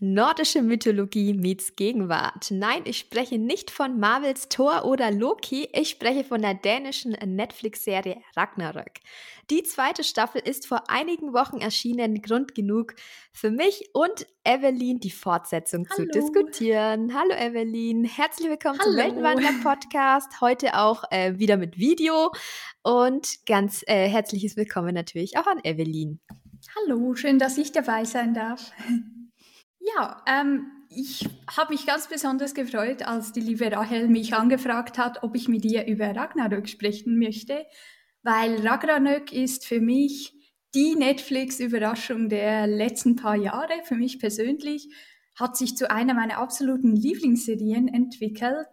Nordische Mythologie meets Gegenwart. Nein, ich spreche nicht von Marvels Thor oder Loki, ich spreche von der dänischen Netflix-Serie Ragnarök. Die zweite Staffel ist vor einigen Wochen erschienen, Grund genug für mich und Evelyn die Fortsetzung Hallo. zu diskutieren. Hallo Evelyn, herzlich willkommen Hallo. zum Weltenwandler-Podcast. Heute auch äh, wieder mit Video und ganz äh, herzliches Willkommen natürlich auch an Evelyn. Hallo, schön, dass ich dabei sein darf. Ja, ähm, ich habe mich ganz besonders gefreut, als die liebe Rahel mich angefragt hat, ob ich mit ihr über Ragnarök sprechen möchte, weil Ragnarök ist für mich die Netflix-Überraschung der letzten paar Jahre, für mich persönlich, hat sich zu einer meiner absoluten Lieblingsserien entwickelt.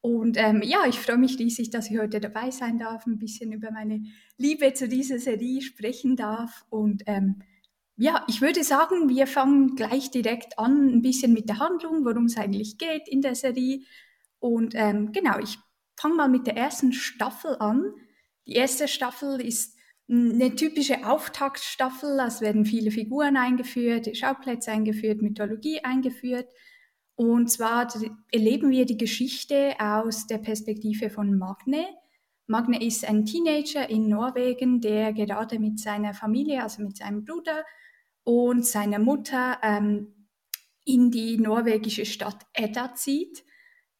Und ähm, ja, ich freue mich riesig, dass ich heute dabei sein darf, ein bisschen über meine Liebe zu dieser Serie sprechen darf und ähm, ja, ich würde sagen, wir fangen gleich direkt an, ein bisschen mit der Handlung, worum es eigentlich geht in der Serie. Und ähm, genau, ich fange mal mit der ersten Staffel an. Die erste Staffel ist eine typische Auftaktstaffel. Es werden viele Figuren eingeführt, Schauplätze eingeführt, Mythologie eingeführt. Und zwar erleben wir die Geschichte aus der Perspektive von Magne. Magne ist ein Teenager in Norwegen, der gerade mit seiner Familie, also mit seinem Bruder, und seiner Mutter ähm, in die norwegische Stadt Edda zieht.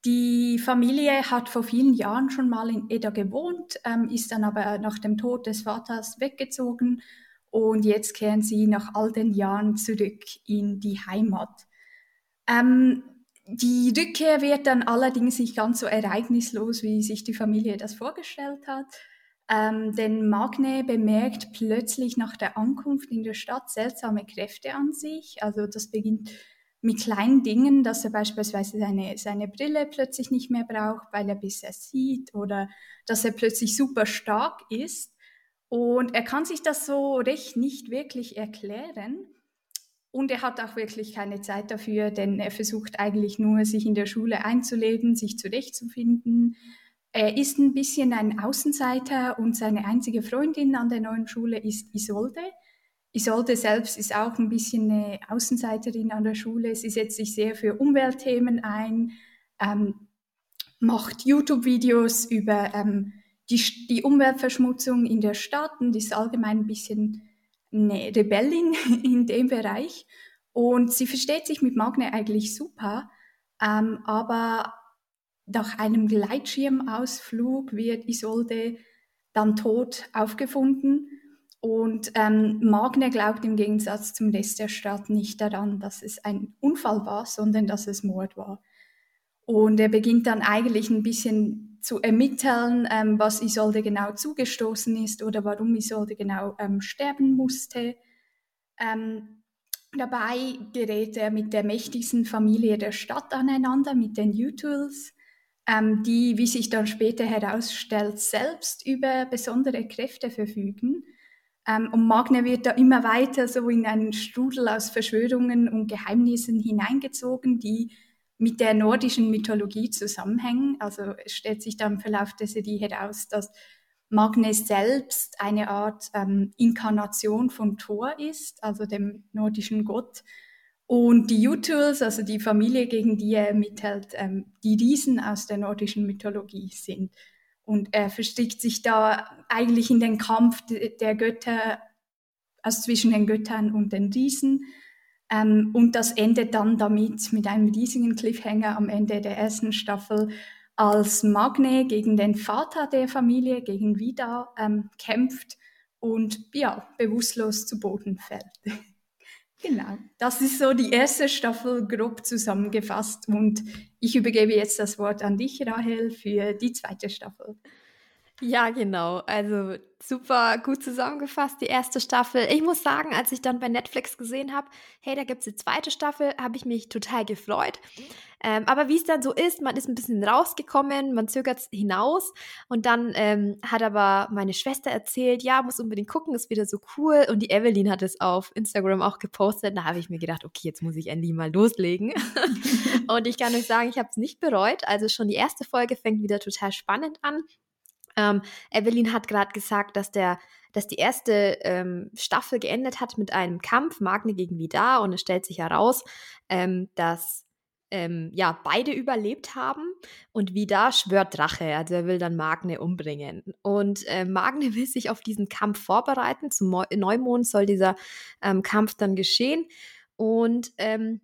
Die Familie hat vor vielen Jahren schon mal in Edda gewohnt, ähm, ist dann aber nach dem Tod des Vaters weggezogen und jetzt kehren sie nach all den Jahren zurück in die Heimat. Ähm, die Rückkehr wird dann allerdings nicht ganz so ereignislos, wie sich die Familie das vorgestellt hat. Ähm, denn Magne bemerkt plötzlich nach der Ankunft in der Stadt seltsame Kräfte an sich. Also das beginnt mit kleinen Dingen, dass er beispielsweise seine, seine Brille plötzlich nicht mehr braucht, weil er bisher sieht oder dass er plötzlich super stark ist. Und er kann sich das so recht nicht wirklich erklären. Und er hat auch wirklich keine Zeit dafür, denn er versucht eigentlich nur, sich in der Schule einzuleben, sich zurechtzufinden, er ist ein bisschen ein Außenseiter und seine einzige Freundin an der neuen Schule ist Isolde. Isolde selbst ist auch ein bisschen eine Außenseiterin an der Schule. Sie setzt sich sehr für Umweltthemen ein, ähm, macht YouTube-Videos über ähm, die, die, Umweltverschmutzung in der Stadt und ist allgemein ein bisschen eine Rebellin in dem Bereich. Und sie versteht sich mit Magne eigentlich super, ähm, aber nach einem Gleitschirmausflug wird Isolde dann tot aufgefunden. Und ähm, Magne glaubt im Gegensatz zum Rest der Stadt nicht daran, dass es ein Unfall war, sondern dass es Mord war. Und er beginnt dann eigentlich ein bisschen zu ermitteln, ähm, was Isolde genau zugestoßen ist oder warum Isolde genau ähm, sterben musste. Ähm, dabei gerät er mit der mächtigsten Familie der Stadt aneinander, mit den Utuls ähm, die, wie sich dann später herausstellt, selbst über besondere Kräfte verfügen. Ähm, und Magne wird da immer weiter so in einen Strudel aus Verschwörungen und Geheimnissen hineingezogen, die mit der nordischen Mythologie zusammenhängen. Also stellt sich dann im Verlauf der Serie heraus, dass Magne selbst eine Art ähm, Inkarnation von Thor ist, also dem nordischen Gott, und die Utuls, also die Familie, gegen die er ermittelt, ähm, die Riesen aus der nordischen Mythologie sind. Und er verstrickt sich da eigentlich in den Kampf der Götter, also zwischen den Göttern und den Riesen. Ähm, und das endet dann damit mit einem riesigen Cliffhanger am Ende der ersten Staffel, als Magne gegen den Vater der Familie, gegen Vida, ähm, kämpft und ja, bewusstlos zu Boden fällt. Genau, das ist so die erste Staffel grob zusammengefasst und ich übergebe jetzt das Wort an dich, Rahel, für die zweite Staffel. Ja, genau. Also super gut zusammengefasst, die erste Staffel. Ich muss sagen, als ich dann bei Netflix gesehen habe, hey, da gibt es die zweite Staffel, habe ich mich total gefreut. Ähm, aber wie es dann so ist, man ist ein bisschen rausgekommen, man zögert es hinaus und dann ähm, hat aber meine Schwester erzählt, ja, muss unbedingt gucken, ist wieder so cool und die Evelyn hat es auf Instagram auch gepostet. Da habe ich mir gedacht, okay, jetzt muss ich endlich mal loslegen. und ich kann euch sagen, ich habe es nicht bereut. Also schon die erste Folge fängt wieder total spannend an. Ähm, Evelyn hat gerade gesagt, dass der dass die erste ähm, Staffel geendet hat mit einem Kampf, Magne gegen Vidar, und es stellt sich heraus, ähm, dass ähm, ja, beide überlebt haben und Vidar schwört Rache, also er will dann Magne umbringen. Und äh, Magne will sich auf diesen Kampf vorbereiten, zum Mo Neumond soll dieser ähm, Kampf dann geschehen und ähm,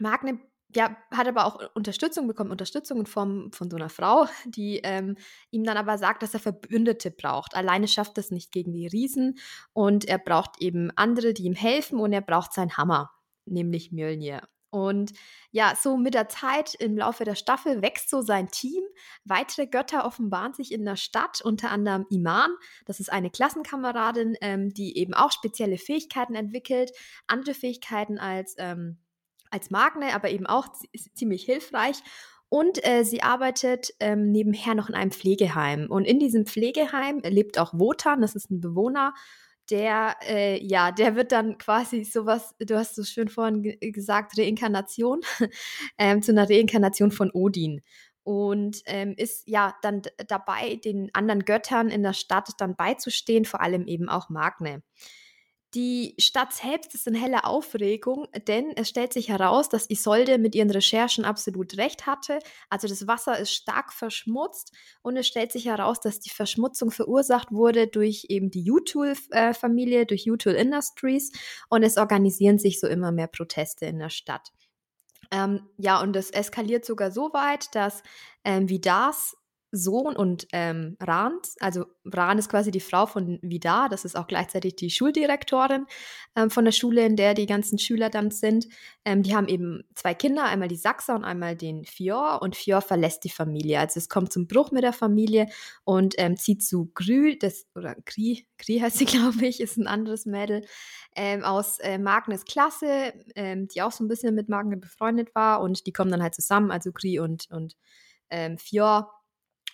Magne ja, hat aber auch Unterstützung bekommen, Unterstützung in Form von so einer Frau, die ähm, ihm dann aber sagt, dass er Verbündete braucht. Alleine schafft es nicht gegen die Riesen und er braucht eben andere, die ihm helfen und er braucht seinen Hammer, nämlich Mjölnir. Und ja, so mit der Zeit im Laufe der Staffel wächst so sein Team. Weitere Götter offenbaren sich in der Stadt, unter anderem Iman. Das ist eine Klassenkameradin, ähm, die eben auch spezielle Fähigkeiten entwickelt. Andere Fähigkeiten als ähm, als Magne, aber eben auch ziemlich hilfreich. Und äh, sie arbeitet ähm, nebenher noch in einem Pflegeheim. Und in diesem Pflegeheim lebt auch Wotan, das ist ein Bewohner, der, äh, ja, der wird dann quasi sowas, du hast so schön vorhin gesagt, Reinkarnation, ähm, zu einer Reinkarnation von Odin. Und ähm, ist ja dann dabei, den anderen Göttern in der Stadt dann beizustehen, vor allem eben auch Magne. Die Stadt selbst ist in heller Aufregung, denn es stellt sich heraus, dass Isolde mit ihren Recherchen absolut recht hatte. Also das Wasser ist stark verschmutzt und es stellt sich heraus, dass die Verschmutzung verursacht wurde durch eben die Utul-Familie, durch Utul Industries und es organisieren sich so immer mehr Proteste in der Stadt. Ähm, ja, und es eskaliert sogar so weit, dass ähm, Vidas Sohn und ähm, Rand, also Ran ist quasi die Frau von Vidar, das ist auch gleichzeitig die Schuldirektorin ähm, von der Schule, in der die ganzen Schüler dann sind. Ähm, die haben eben zwei Kinder, einmal die Saxa und einmal den Fior und Fior verlässt die Familie. Also es kommt zum Bruch mit der Familie und ähm, zieht zu Grü, das, oder Gri, Gri heißt sie, glaube ich, ist ein anderes Mädel, ähm, aus äh, Magnes Klasse, ähm, die auch so ein bisschen mit Magne befreundet war und die kommen dann halt zusammen, also Gri und, und ähm, Fior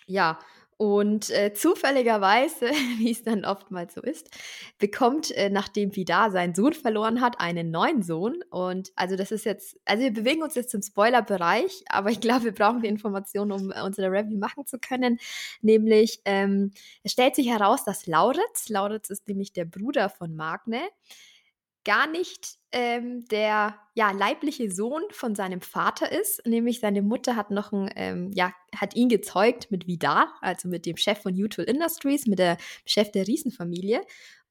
ja, und äh, zufälligerweise, wie es dann oftmals so ist, bekommt, äh, nachdem Vidar seinen Sohn verloren hat, einen neuen Sohn. Und also das ist jetzt, also wir bewegen uns jetzt im Spoiler-Bereich, aber ich glaube, wir brauchen die Informationen, um äh, unsere Review machen zu können. Nämlich, ähm, es stellt sich heraus, dass Lauritz, Lauritz ist nämlich der Bruder von Magne, gar nicht ähm, der ja, leibliche Sohn von seinem Vater ist, nämlich seine Mutter hat noch ein, ähm, ja, hat ihn gezeugt mit Vidar, also mit dem Chef von Utul Industries, mit der Chef der Riesenfamilie.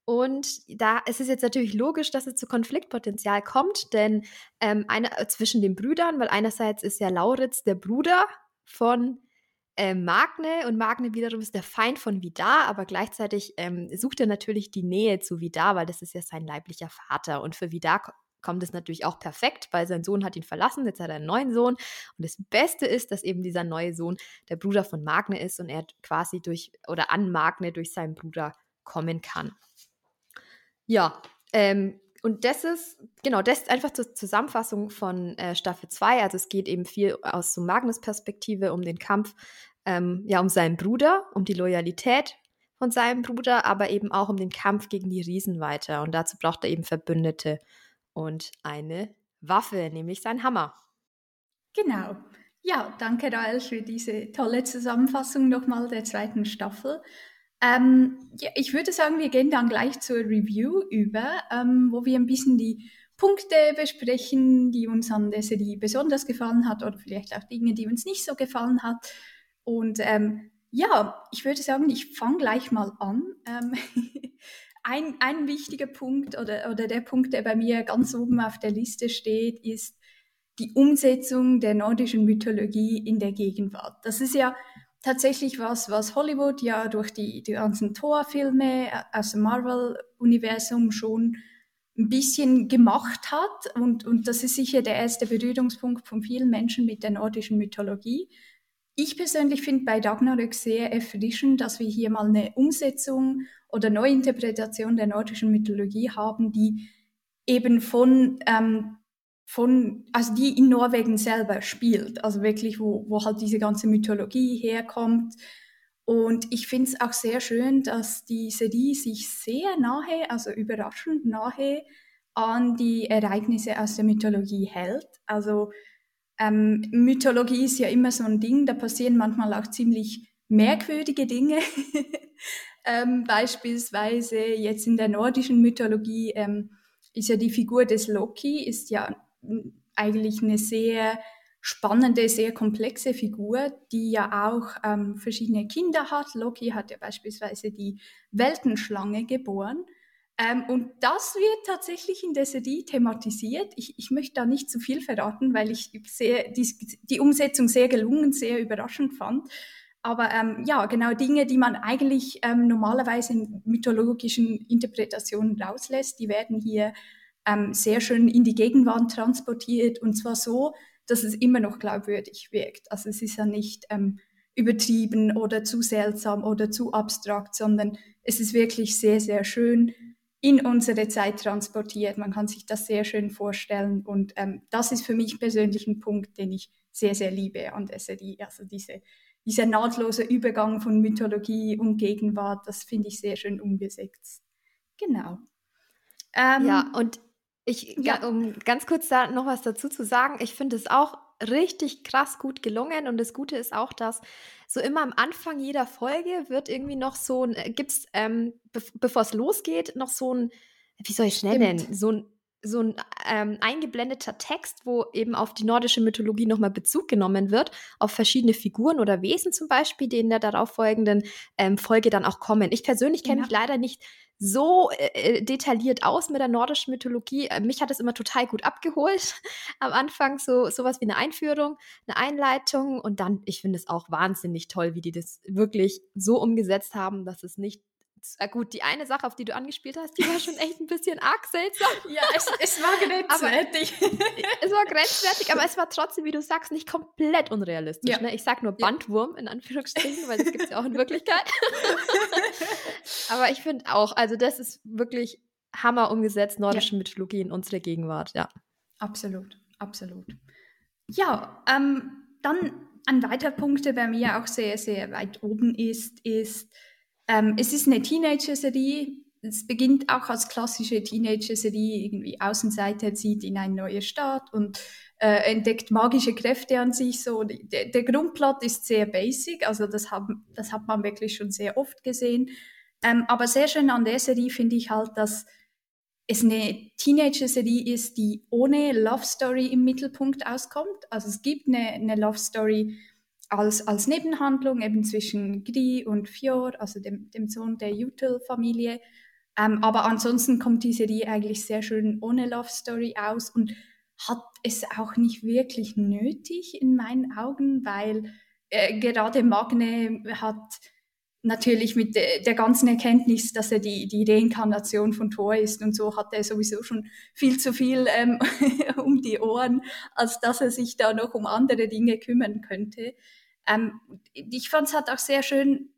Und da ist es jetzt natürlich logisch, dass es zu Konfliktpotenzial kommt, denn ähm, einer, äh, zwischen den Brüdern, weil einerseits ist ja Lauritz der Bruder von äh, Magne und Magne wiederum ist der Feind von Vidar, aber gleichzeitig ähm, sucht er natürlich die Nähe zu Vidar, weil das ist ja sein leiblicher Vater. Und für Vidar kommt es natürlich auch perfekt, weil sein Sohn hat ihn verlassen, jetzt hat er einen neuen Sohn. Und das Beste ist, dass eben dieser neue Sohn der Bruder von Magne ist und er quasi durch oder an Magne durch seinen Bruder kommen kann. Ja, ähm, und das ist, genau, das ist einfach zur Zusammenfassung von äh, Staffel 2. Also es geht eben viel aus so Magnus Perspektive um den Kampf, ähm, ja, um seinen Bruder, um die Loyalität von seinem Bruder, aber eben auch um den Kampf gegen die Riesen weiter. Und dazu braucht er eben Verbündete und eine Waffe, nämlich sein Hammer. Genau. Ja, danke Rael für diese tolle Zusammenfassung nochmal der zweiten Staffel. Ähm, ja, ich würde sagen, wir gehen dann gleich zur Review über, ähm, wo wir ein bisschen die Punkte besprechen, die uns an der Serie besonders gefallen hat oder vielleicht auch Dinge, die uns nicht so gefallen hat. Und ähm, ja, ich würde sagen, ich fange gleich mal an. Ähm, ein, ein wichtiger Punkt oder, oder der Punkt, der bei mir ganz oben auf der Liste steht, ist die Umsetzung der nordischen Mythologie in der Gegenwart. Das ist ja tatsächlich was, was Hollywood ja durch die, die ganzen Thor-Filme äh, aus dem Marvel-Universum schon ein bisschen gemacht hat. Und, und das ist sicher der erste Berührungspunkt von vielen Menschen mit der nordischen Mythologie. Ich persönlich finde bei Ragnarök sehr erfrischend, dass wir hier mal eine Umsetzung oder Neuinterpretation der nordischen Mythologie haben, die eben von ähm, von, also die in Norwegen selber spielt, also wirklich, wo, wo halt diese ganze Mythologie herkommt. Und ich finde es auch sehr schön, dass die Serie sich sehr nahe, also überraschend nahe an die Ereignisse aus der Mythologie hält. Also ähm, Mythologie ist ja immer so ein Ding, da passieren manchmal auch ziemlich merkwürdige Dinge. ähm, beispielsweise jetzt in der nordischen Mythologie ähm, ist ja die Figur des Loki, ist ja eigentlich eine sehr spannende, sehr komplexe Figur, die ja auch ähm, verschiedene Kinder hat. Loki hat ja beispielsweise die Weltenschlange geboren. Ähm, und das wird tatsächlich in der Serie thematisiert. Ich, ich möchte da nicht zu viel verraten, weil ich sehr, die, die Umsetzung sehr gelungen, sehr überraschend fand. Aber ähm, ja, genau Dinge, die man eigentlich ähm, normalerweise in mythologischen Interpretationen rauslässt, die werden hier ähm, sehr schön in die Gegenwart transportiert und zwar so, dass es immer noch glaubwürdig wirkt. Also es ist ja nicht ähm, übertrieben oder zu seltsam oder zu abstrakt, sondern es ist wirklich sehr, sehr schön in unsere Zeit transportiert. Man kann sich das sehr schön vorstellen und ähm, das ist für mich persönlich ein Punkt, den ich sehr, sehr liebe an der Serie. Also diese, dieser nahtlose Übergang von Mythologie und Gegenwart, das finde ich sehr schön umgesetzt. Genau. Ähm, ja, und ich, ja. um ganz kurz da noch was dazu zu sagen, ich finde es auch richtig krass gut gelungen und das Gute ist auch, dass so immer am Anfang jeder Folge wird irgendwie noch so ein, äh, gibt's, ähm, be bevor es losgeht, noch so ein, wie soll ich schnell nennen, so ein so ein ähm, eingeblendeter Text, wo eben auf die nordische Mythologie nochmal Bezug genommen wird, auf verschiedene Figuren oder Wesen zum Beispiel, die in der darauffolgenden ähm, Folge dann auch kommen. Ich persönlich kenne ja. mich leider nicht so äh, äh, detailliert aus mit der nordischen Mythologie. Äh, mich hat es immer total gut abgeholt. Am Anfang so sowas wie eine Einführung, eine Einleitung und dann, ich finde es auch wahnsinnig toll, wie die das wirklich so umgesetzt haben, dass es nicht gut, die eine Sache, auf die du angespielt hast, die war schon echt ein bisschen arg seltsam. Ja, es, es war grenzwertig. es war grenzwertig, aber es war trotzdem, wie du sagst, nicht komplett unrealistisch. Ja. Ne? Ich sag nur Bandwurm in Anführungsstrichen, weil das gibt es ja auch in Wirklichkeit. aber ich finde auch, also das ist wirklich Hammer umgesetzt, nordische ja. Mythologie in unsere Gegenwart, ja. Absolut, absolut. Ja, ähm, dann ein weiterer Punkt, der bei mir auch sehr, sehr weit oben ist, ist, ähm, es ist eine Teenager-Serie. Es beginnt auch als klassische Teenager-Serie. Irgendwie Außenseiter zieht in eine neue Stadt und äh, entdeckt magische Kräfte an sich. So, der, der Grundplot ist sehr basic, also das, haben, das hat man wirklich schon sehr oft gesehen. Ähm, aber sehr schön an der Serie finde ich halt, dass es eine Teenager-Serie ist, die ohne Love Story im Mittelpunkt auskommt. Also es gibt eine, eine Love Story, als, als Nebenhandlung eben zwischen Gri und Fjord, also dem, dem Sohn der Jutel-Familie. Ähm, aber ansonsten kommt die Serie eigentlich sehr schön ohne Love Story aus und hat es auch nicht wirklich nötig in meinen Augen, weil äh, gerade Magne hat natürlich mit de, der ganzen Erkenntnis, dass er die, die Reinkarnation von Thor ist und so, hat er sowieso schon viel zu viel ähm, um die Ohren, als dass er sich da noch um andere Dinge kümmern könnte. Ähm, ich fand es halt auch sehr schön,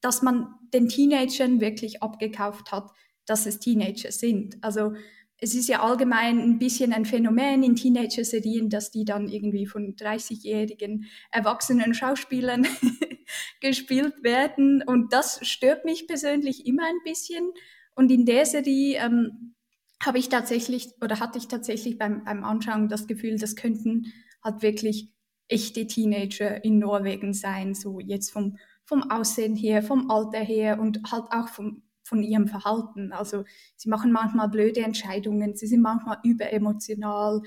dass man den Teenagern wirklich abgekauft hat, dass es Teenager sind. Also es ist ja allgemein ein bisschen ein Phänomen in Teenager-Serien, dass die dann irgendwie von 30-jährigen erwachsenen Schauspielern gespielt werden. Und das stört mich persönlich immer ein bisschen. Und in der Serie ähm, habe ich tatsächlich oder hatte ich tatsächlich beim, beim Anschauen das Gefühl, das könnten halt wirklich echte Teenager in Norwegen sein, so jetzt vom, vom Aussehen her, vom Alter her und halt auch vom, von ihrem Verhalten. Also sie machen manchmal blöde Entscheidungen, sie sind manchmal überemotional,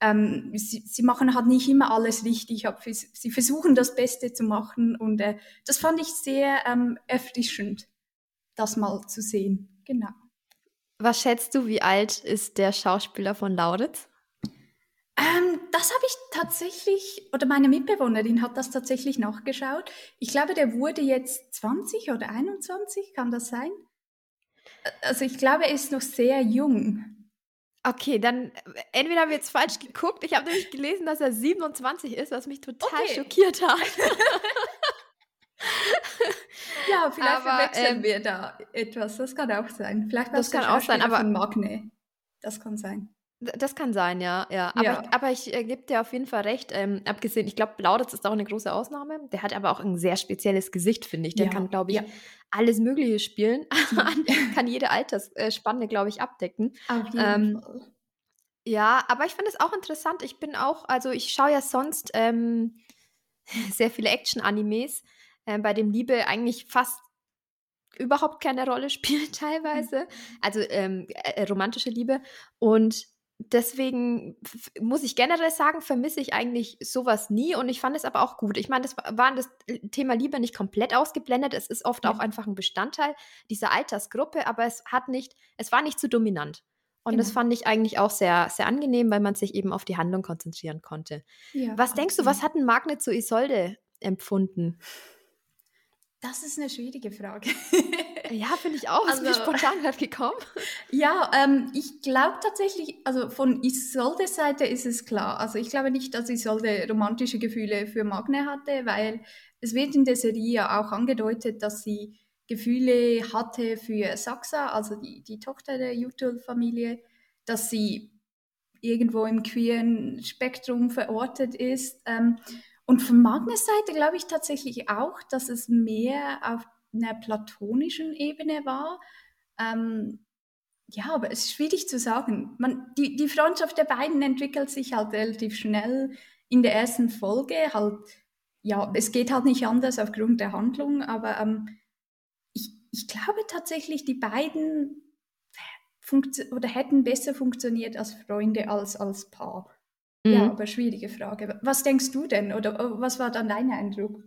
ähm, sie, sie machen halt nicht immer alles richtig, aber sie versuchen das Beste zu machen und äh, das fand ich sehr ähm, erfrischend, das mal zu sehen. Genau. Was schätzt du, wie alt ist der Schauspieler von Lauritz? Ähm, das habe ich tatsächlich, oder meine Mitbewohnerin hat das tatsächlich nachgeschaut. Ich glaube, der wurde jetzt 20 oder 21, kann das sein? Also ich glaube, er ist noch sehr jung. Okay, dann entweder haben wir jetzt falsch geguckt. Ich habe nämlich gelesen, dass er 27 ist, was mich total okay. schockiert hat. ja, vielleicht aber, verwechseln ähm, wir da etwas. Das kann auch sein. Vielleicht das kann auch sein, aber Magne. Das kann sein. Das kann sein, ja, ja. Aber ja. ich, aber ich äh, gebe dir auf jeden Fall recht. Ähm, abgesehen, ich glaube, Lauditz ist auch eine große Ausnahme. Der hat aber auch ein sehr spezielles Gesicht, finde ich. Der ja. kann, glaube ich, ja. alles Mögliche spielen. kann jede Altersspanne, glaube ich, abdecken. Auf jeden ähm, Fall. Ja, aber ich finde es auch interessant. Ich bin auch, also ich schaue ja sonst ähm, sehr viele Action-Animes. äh, bei dem Liebe eigentlich fast überhaupt keine Rolle spielt teilweise. Mhm. Also ähm, äh, romantische Liebe. Und deswegen muss ich generell sagen, vermisse ich eigentlich sowas nie und ich fand es aber auch gut. Ich meine, das war das Thema Liebe nicht komplett ausgeblendet. Es ist oft ja. auch einfach ein Bestandteil dieser Altersgruppe, aber es hat nicht, es war nicht zu dominant. Und genau. das fand ich eigentlich auch sehr, sehr angenehm, weil man sich eben auf die Handlung konzentrieren konnte. Ja, was denkst du, was hat ein Magnet zu Isolde empfunden? Das ist eine schwierige Frage. ja, finde ich auch. Also, ist mir spontan gerade gekommen. Ja, ähm, ich glaube tatsächlich, also von Isoldes Seite ist es klar. Also ich glaube nicht, dass Isolde romantische Gefühle für Magne hatte, weil es wird in der Serie ja auch angedeutet, dass sie Gefühle hatte für Saxa, also die, die Tochter der Jutul-Familie, dass sie irgendwo im queeren Spektrum verortet ist. Ähm, und von Magnus Seite glaube ich tatsächlich auch, dass es mehr auf einer platonischen Ebene war. Ähm, ja, aber es ist schwierig zu sagen. Man, die, die Freundschaft der beiden entwickelt sich halt relativ schnell in der ersten Folge. Halt, ja, es geht halt nicht anders aufgrund der Handlung, aber ähm, ich, ich glaube tatsächlich, die beiden oder hätten besser funktioniert als Freunde als als Paar. Mhm. Ja, aber schwierige Frage. Was denkst du denn oder oh, was war dann dein Eindruck?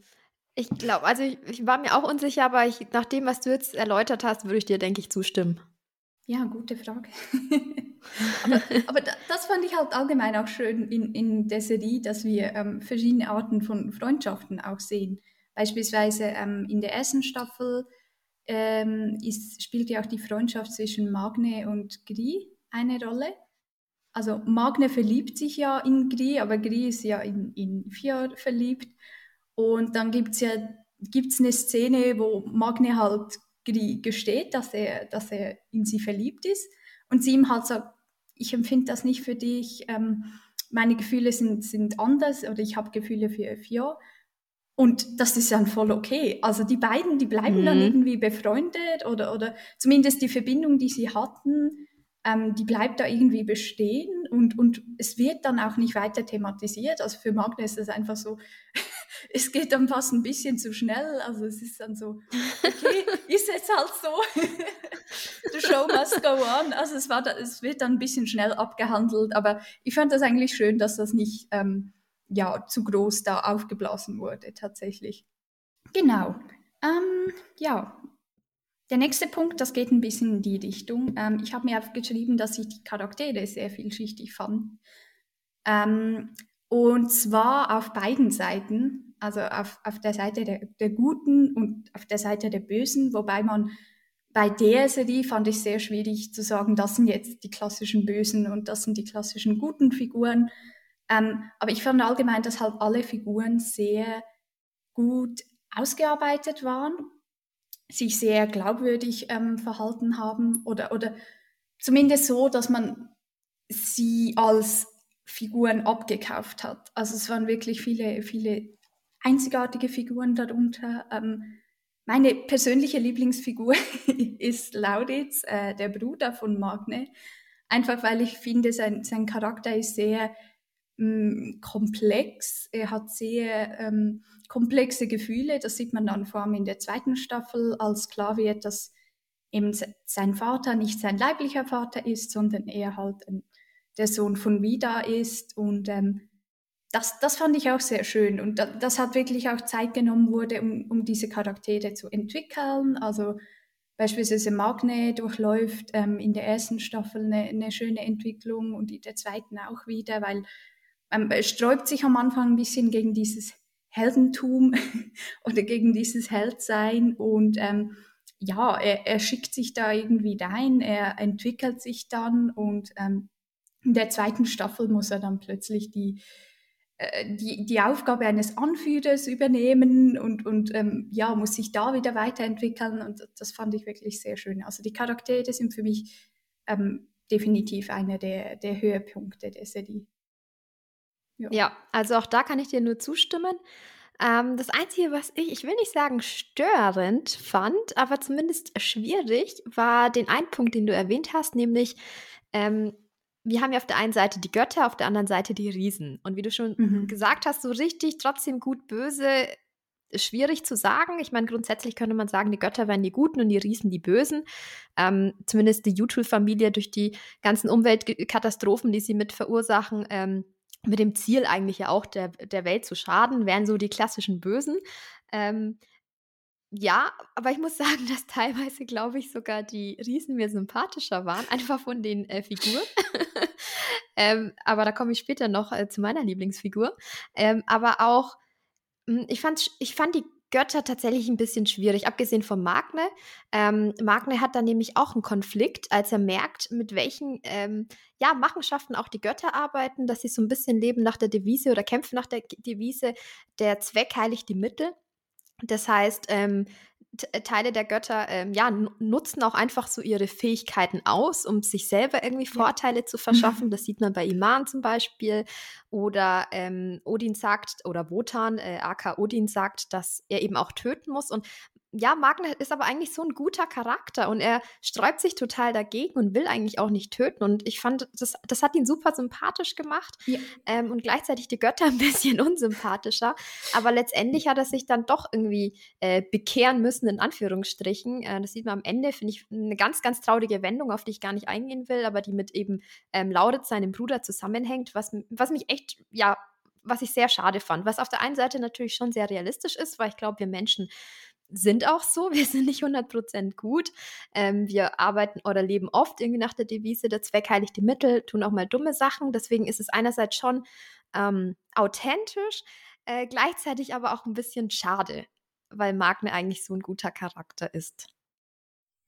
Ich glaube, also ich, ich, war mir auch unsicher, aber ich, nach dem, was du jetzt erläutert hast, würde ich dir, denke ich, zustimmen. Ja, gute Frage. aber, aber das fand ich halt allgemein auch schön in, in der Serie, dass wir ähm, verschiedene Arten von Freundschaften auch sehen. Beispielsweise ähm, in der ersten Staffel ähm, ist, spielt ja auch die Freundschaft zwischen Magne und Gri eine Rolle also Magne verliebt sich ja in Gri, aber Gri ist ja in, in Fjord verliebt. Und dann gibt es ja gibt's eine Szene, wo Magne halt gesteht, dass er, dass er in sie verliebt ist. Und sie ihm halt sagt, ich empfinde das nicht für dich, ähm, meine Gefühle sind, sind anders oder ich habe Gefühle für Fjord. Und das ist dann voll okay. Also die beiden, die bleiben mhm. dann irgendwie befreundet oder, oder zumindest die Verbindung, die sie hatten, ähm, die bleibt da irgendwie bestehen und, und es wird dann auch nicht weiter thematisiert. Also für Magne ist es einfach so, es geht dann fast ein bisschen zu schnell. Also es ist dann so, okay, ist jetzt halt so. The show must go on. Also es, war da, es wird dann ein bisschen schnell abgehandelt, aber ich fand das eigentlich schön, dass das nicht ähm, ja, zu groß da aufgeblasen wurde tatsächlich. Genau. Ähm, ja, der nächste Punkt, das geht ein bisschen in die Richtung. Ähm, ich habe mir aufgeschrieben, dass ich die Charaktere sehr vielschichtig fand. Ähm, und zwar auf beiden Seiten, also auf, auf der Seite der, der Guten und auf der Seite der Bösen, wobei man bei der Serie fand ich sehr schwierig zu sagen, das sind jetzt die klassischen Bösen und das sind die klassischen guten Figuren. Ähm, aber ich fand allgemein, dass halt alle Figuren sehr gut ausgearbeitet waren sich sehr glaubwürdig ähm, verhalten haben oder, oder zumindest so, dass man sie als Figuren abgekauft hat. Also es waren wirklich viele, viele einzigartige Figuren darunter. Ähm, meine persönliche Lieblingsfigur ist Lauditz, äh, der Bruder von Magne. Einfach weil ich finde, sein, sein Charakter ist sehr ähm, komplex. Er hat sehr ähm, komplexe Gefühle. Das sieht man dann vor allem in der zweiten Staffel, als klar wird, dass eben sein Vater nicht sein leiblicher Vater ist, sondern er halt ein, der Sohn von Vida ist. Und ähm, das, das fand ich auch sehr schön. Und da, das hat wirklich auch Zeit genommen wurde, um, um diese Charaktere zu entwickeln. Also beispielsweise Magne durchläuft ähm, in der ersten Staffel eine, eine, schöne Entwicklung und in der zweiten auch wieder, weil ähm, sträubt sich am Anfang ein bisschen gegen dieses Heldentum oder gegen dieses Heldsein und ähm, ja, er, er, schickt sich da irgendwie rein, er entwickelt sich dann und ähm, in der zweiten Staffel muss er dann plötzlich die, die, die Aufgabe eines Anführers übernehmen und, und ähm, ja, muss sich da wieder weiterentwickeln und das fand ich wirklich sehr schön. Also die Charaktere sind für mich ähm, definitiv einer der, der Höhepunkte der Serie. Ja. ja, also auch da kann ich dir nur zustimmen. Ähm, das Einzige, was ich, ich will nicht sagen störend fand, aber zumindest schwierig, war den einen Punkt, den du erwähnt hast, nämlich ähm, wir haben ja auf der einen Seite die Götter, auf der anderen Seite die Riesen. Und wie du schon mhm. gesagt hast, so richtig trotzdem gut böse schwierig zu sagen. Ich meine, grundsätzlich könnte man sagen, die Götter wären die Guten und die Riesen die Bösen. Ähm, zumindest die Jutul-Familie durch die ganzen Umweltkatastrophen, die sie mit verursachen, ähm, mit dem Ziel eigentlich ja auch der, der Welt zu schaden, wären so die klassischen Bösen. Ähm, ja, aber ich muss sagen, dass teilweise, glaube ich, sogar die Riesen mir sympathischer waren, einfach von den äh, Figuren. ähm, aber da komme ich später noch äh, zu meiner Lieblingsfigur. Ähm, aber auch, mh, hm, ich, fand, ich fand die Götter tatsächlich ein bisschen schwierig, abgesehen von Magne. Ähm, Magne hat da nämlich auch einen Konflikt, als er merkt, mit welchen ähm, ja, Machenschaften auch die Götter arbeiten, dass sie so ein bisschen leben nach der Devise oder kämpfen nach der Devise, der Zweck heiligt die Mittel. Das heißt, ähm, äh, Teile der Götter ähm, ja, nutzen auch einfach so ihre Fähigkeiten aus, um sich selber irgendwie Vorteile zu verschaffen. Das sieht man bei Iman zum Beispiel. Oder ähm, Odin sagt, oder Wotan, äh, aka Odin sagt, dass er eben auch töten muss. Und ja, Magnet ist aber eigentlich so ein guter Charakter und er sträubt sich total dagegen und will eigentlich auch nicht töten. Und ich fand, das, das hat ihn super sympathisch gemacht ja. ähm, und gleichzeitig die Götter ein bisschen unsympathischer. Aber letztendlich hat er sich dann doch irgendwie äh, bekehren müssen, in Anführungsstrichen. Äh, das sieht man am Ende, finde ich, eine ganz, ganz traurige Wendung, auf die ich gar nicht eingehen will, aber die mit eben ähm, Lauritz, seinem Bruder, zusammenhängt, was, was mich echt, ja, was ich sehr schade fand. Was auf der einen Seite natürlich schon sehr realistisch ist, weil ich glaube, wir Menschen sind auch so. Wir sind nicht 100% gut. Ähm, wir arbeiten oder leben oft irgendwie nach der Devise, der Zweck heiligt die Mittel, tun auch mal dumme Sachen. Deswegen ist es einerseits schon ähm, authentisch, äh, gleichzeitig aber auch ein bisschen schade, weil Magne eigentlich so ein guter Charakter ist.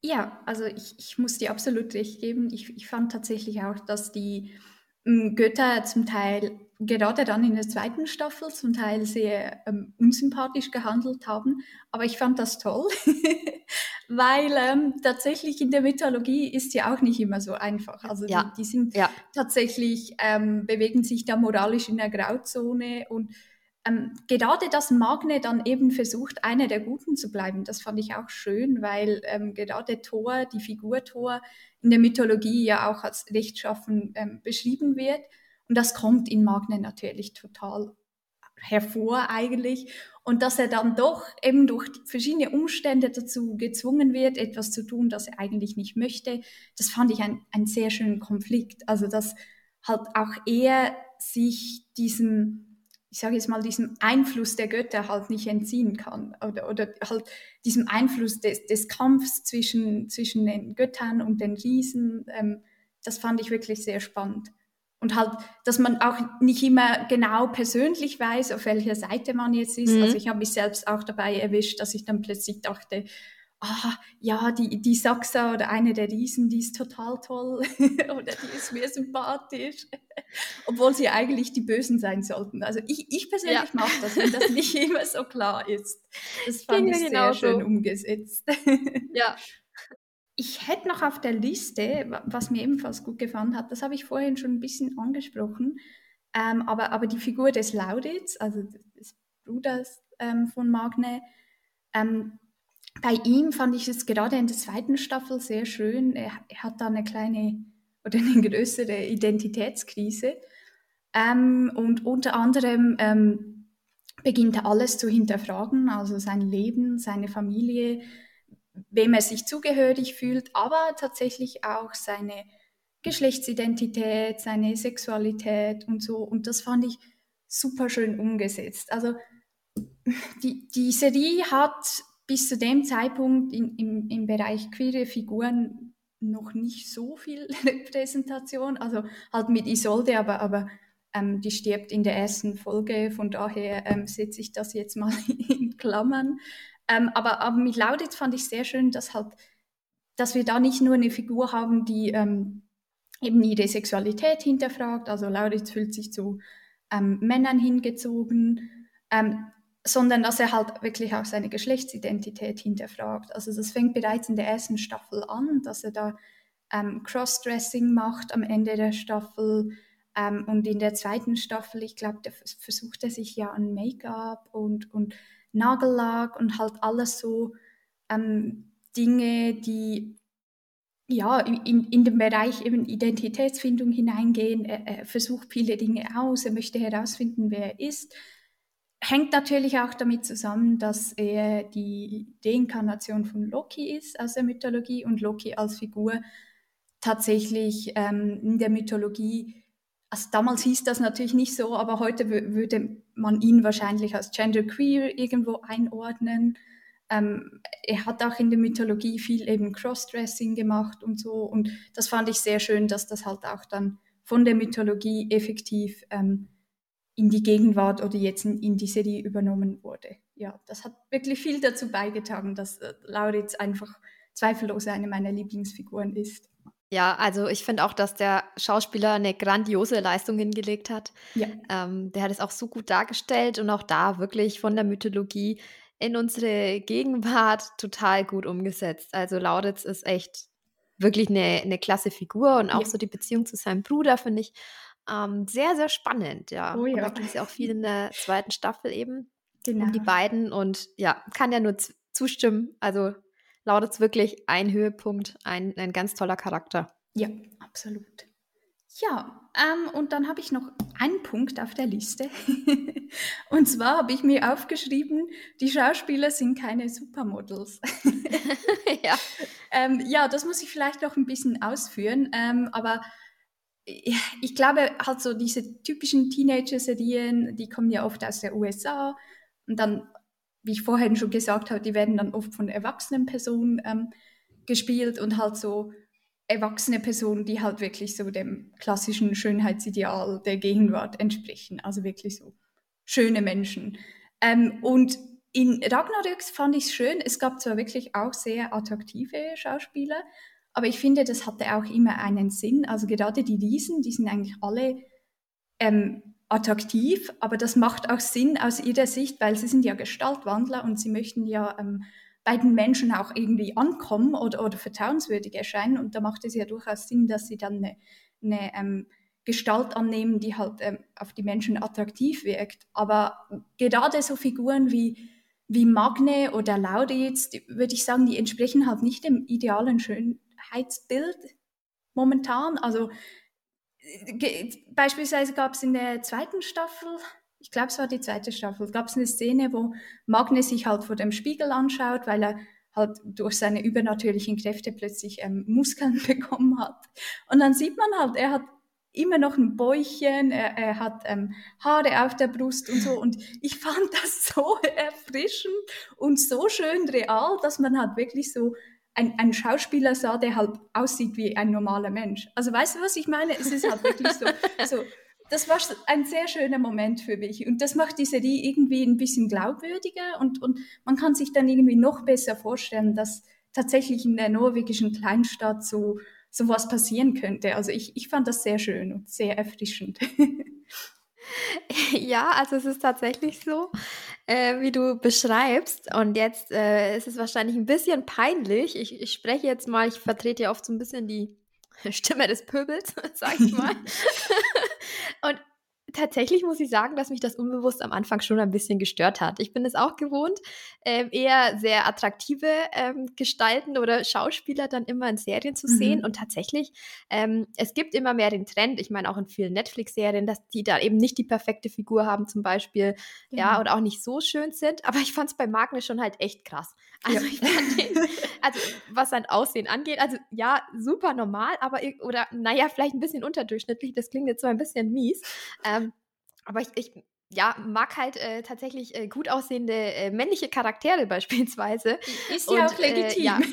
Ja, also ich, ich muss dir absolut recht geben. Ich, ich fand tatsächlich auch, dass die Götter zum Teil gerade dann in der zweiten Staffel zum Teil sehr ähm, unsympathisch gehandelt haben. Aber ich fand das toll, weil ähm, tatsächlich in der Mythologie ist ja auch nicht immer so einfach. Also ja. die, die, sind ja. tatsächlich, ähm, bewegen sich da moralisch in der Grauzone und ähm, gerade dass Magne dann eben versucht, einer der Guten zu bleiben, das fand ich auch schön, weil ähm, gerade Thor, die Figur Thor, in der Mythologie ja auch als rechtschaffen ähm, beschrieben wird. Und das kommt in Magne natürlich total hervor eigentlich. Und dass er dann doch eben durch verschiedene Umstände dazu gezwungen wird, etwas zu tun, das er eigentlich nicht möchte, das fand ich einen sehr schönen Konflikt. Also dass halt auch er sich diesem ich sage jetzt mal, diesem Einfluss der Götter halt nicht entziehen kann oder, oder halt diesem Einfluss des, des Kampfs zwischen, zwischen den Göttern und den Riesen, ähm, das fand ich wirklich sehr spannend. Und halt, dass man auch nicht immer genau persönlich weiß, auf welcher Seite man jetzt ist. Mhm. Also ich habe mich selbst auch dabei erwischt, dass ich dann plötzlich dachte, ah, ja, die, die Saxa oder eine der Riesen, die ist total toll oder die ist mir sympathisch, obwohl sie eigentlich die Bösen sein sollten. Also ich, ich persönlich ja. mag das, wenn das nicht immer so klar ist. Das fand ich, ich sehr schön so. umgesetzt. ja. Ich hätte noch auf der Liste, was mir ebenfalls gut gefallen hat, das habe ich vorhin schon ein bisschen angesprochen, ähm, aber, aber die Figur des Lauditz, also des Bruders ähm, von Magne, ähm, bei ihm fand ich es gerade in der zweiten Staffel sehr schön. Er, er hat da eine kleine oder eine größere Identitätskrise. Ähm, und unter anderem ähm, beginnt er alles zu hinterfragen, also sein Leben, seine Familie, wem er sich zugehörig fühlt, aber tatsächlich auch seine Geschlechtsidentität, seine Sexualität und so. Und das fand ich super schön umgesetzt. Also die, die Serie hat bis zu dem Zeitpunkt in, im, im Bereich queere Figuren noch nicht so viel Repräsentation, also halt mit Isolde, aber, aber ähm, die stirbt in der ersten Folge, von daher ähm, setze ich das jetzt mal in Klammern. Ähm, aber, aber mit Lauditz fand ich sehr schön, dass halt, dass wir da nicht nur eine Figur haben, die ähm, eben ihre Sexualität hinterfragt, also Lauditz fühlt sich zu ähm, Männern hingezogen, ähm, sondern dass er halt wirklich auch seine Geschlechtsidentität hinterfragt. Also das fängt bereits in der ersten Staffel an, dass er da ähm, Crossdressing macht am Ende der Staffel. Ähm, und in der zweiten Staffel, ich glaube, da versucht er sich ja an Make-up und, und Nagellack und halt alles so ähm, Dinge, die ja in, in den Bereich eben Identitätsfindung hineingehen. Er, er versucht viele Dinge aus, er möchte herausfinden, wer er ist hängt natürlich auch damit zusammen, dass er die Deinkarnation von Loki ist aus der Mythologie und Loki als Figur tatsächlich ähm, in der Mythologie, also damals hieß das natürlich nicht so, aber heute würde man ihn wahrscheinlich als genderqueer irgendwo einordnen. Ähm, er hat auch in der Mythologie viel eben Crossdressing gemacht und so und das fand ich sehr schön, dass das halt auch dann von der Mythologie effektiv ähm, in die Gegenwart oder jetzt in, die Serie übernommen wurde. Ja, das hat wirklich viel dazu beigetragen, dass äh, Lauritz einfach zweifellos eine meiner Lieblingsfiguren ist. Ja, also ich finde auch, dass der Schauspieler eine grandiose Leistung hingelegt hat. Ja. Ähm, der hat es auch so gut dargestellt und auch da wirklich von der Mythologie in unsere Gegenwart total gut umgesetzt. Also Lauritz ist echt wirklich eine, eine klasse Figur und auch ja. so die Beziehung zu seinem Bruder finde ich ähm, sehr, sehr spannend, ja. Oh, ja. Und da ging es ja auch viel in der zweiten Staffel eben genau. um die genau. beiden und ja, kann ja nur zustimmen. Also Lauritz wirklich ein Höhepunkt, ein, ein ganz toller Charakter. Ja, absolut. Ja, ähm, und dann habe ich noch einen Punkt auf der Liste. und zwar habe ich mir aufgeschrieben, die Schauspieler sind keine Supermodels. ja. Ähm, ja, das muss ich vielleicht noch ein bisschen ausführen, ähm, aber ich glaube, halt so diese typischen Teenager-Serien, die kommen ja oft aus der USA und dann, wie ich vorhin schon gesagt habe, die werden dann oft von erwachsenen Personen ähm, gespielt und halt so erwachsene Personen, die halt wirklich so dem klassischen Schönheitsideal der Gegenwart entsprechen, also wirklich so schöne Menschen. Ähm, und in Ragnarök fand ich es schön, es gab zwar wirklich auch sehr attraktive Schauspieler, aber ich finde, das hatte auch immer einen Sinn. Also gerade die Riesen, die sind eigentlich alle ähm, attraktiv, aber das macht auch Sinn aus ihrer Sicht, weil sie sind ja Gestaltwandler und sie möchten ja ähm, bei den Menschen auch irgendwie ankommen oder, oder vertrauenswürdig erscheinen. Und da macht es ja durchaus Sinn, dass sie dann eine, eine ähm, Gestalt annehmen, die halt ähm, auf die Menschen attraktiv wirkt. Aber gerade so Figuren wie, wie Magne oder Lauditz, würde ich sagen, die entsprechen halt nicht dem idealen Schön Heizbild momentan. Also beispielsweise gab es in der zweiten Staffel, ich glaube es war die zweite Staffel, gab es eine Szene, wo Magne sich halt vor dem Spiegel anschaut, weil er halt durch seine übernatürlichen Kräfte plötzlich ähm, Muskeln bekommen hat. Und dann sieht man halt, er hat immer noch ein Bäuchchen, er, er hat ähm, Haare auf der Brust und so. Und ich fand das so erfrischend und so schön real, dass man halt wirklich so ein, ein Schauspieler sah, der halt aussieht wie ein normaler Mensch. Also weißt du, was ich meine? Es ist halt wirklich so, so das war ein sehr schöner Moment für mich. Und das macht die Serie irgendwie ein bisschen glaubwürdiger und, und man kann sich dann irgendwie noch besser vorstellen, dass tatsächlich in der norwegischen Kleinstadt so sowas passieren könnte. Also ich, ich fand das sehr schön und sehr erfrischend. Ja, also es ist tatsächlich so, äh, wie du beschreibst. Und jetzt äh, ist es wahrscheinlich ein bisschen peinlich. Ich, ich spreche jetzt mal, ich vertrete ja oft so ein bisschen die Stimme des Pöbels, sag ich mal. und tatsächlich muss ich sagen, dass mich das unbewusst am Anfang schon ein bisschen gestört hat. Ich bin es auch gewohnt, ähm, eher sehr attraktive ähm, Gestalten oder Schauspieler dann immer in Serien zu sehen. Mhm. Und tatsächlich, ähm, es gibt immer mehr den Trend, ich meine auch in vielen Netflix-Serien, dass die da eben nicht die perfekte Figur haben zum Beispiel, mhm. ja, oder auch nicht so schön sind. Aber ich fand es bei Magne schon halt echt krass. Also ja. ich fand den, also was sein Aussehen angeht, also ja, super normal, aber oder naja, vielleicht ein bisschen unterdurchschnittlich, das klingt jetzt so ein bisschen mies. Ähm, aber ich, ich ja, mag halt äh, tatsächlich äh, gut aussehende äh, männliche Charaktere beispielsweise. Ist ja auch legitim. Äh, ja.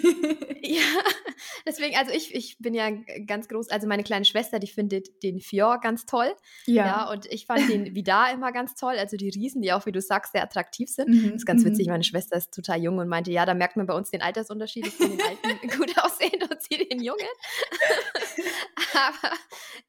ja, deswegen, also ich, ich bin ja ganz groß, also meine kleine Schwester, die findet den Fjord ganz toll. Ja. ja. Und ich fand den Vidar immer ganz toll, also die Riesen, die auch, wie du sagst, sehr attraktiv sind. Mhm. Das ist ganz witzig, mhm. meine Schwester ist total jung und meinte, ja, da merkt man bei uns den Altersunterschied. Ich finde den Alten gut aussehen und sie den Jungen. Aber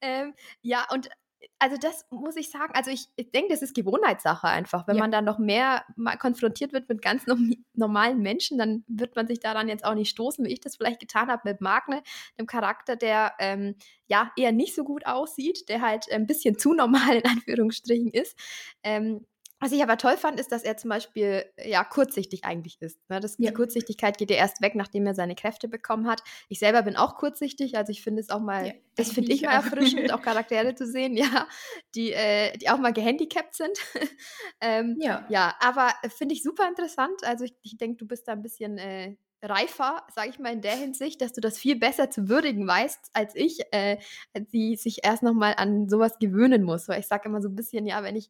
ähm, ja, und also das muss ich sagen, also ich, ich denke, das ist Gewohnheitssache einfach. Wenn ja. man dann noch mehr konfrontiert wird mit ganz normalen Menschen, dann wird man sich daran jetzt auch nicht stoßen, wie ich das vielleicht getan habe mit Magne, dem Charakter, der ähm, ja eher nicht so gut aussieht, der halt ein bisschen zu normal in Anführungsstrichen ist. Ähm, was ich aber toll fand, ist, dass er zum Beispiel ja kurzsichtig eigentlich ist. Ne? Das, ja. Die Kurzsichtigkeit geht ja erst weg, nachdem er seine Kräfte bekommen hat. Ich selber bin auch kurzsichtig, also ich finde es auch mal, ja, das finde ich mal erfrischend, auch Charaktere zu sehen, ja, die, äh, die auch mal gehandicapt sind. ähm, ja. ja, aber finde ich super interessant. Also ich, ich denke, du bist da ein bisschen äh, reifer, sage ich mal, in der Hinsicht, dass du das viel besser zu würdigen weißt als ich, äh, die sich erst nochmal an sowas gewöhnen muss. Weil ich sage immer so ein bisschen, ja, wenn ich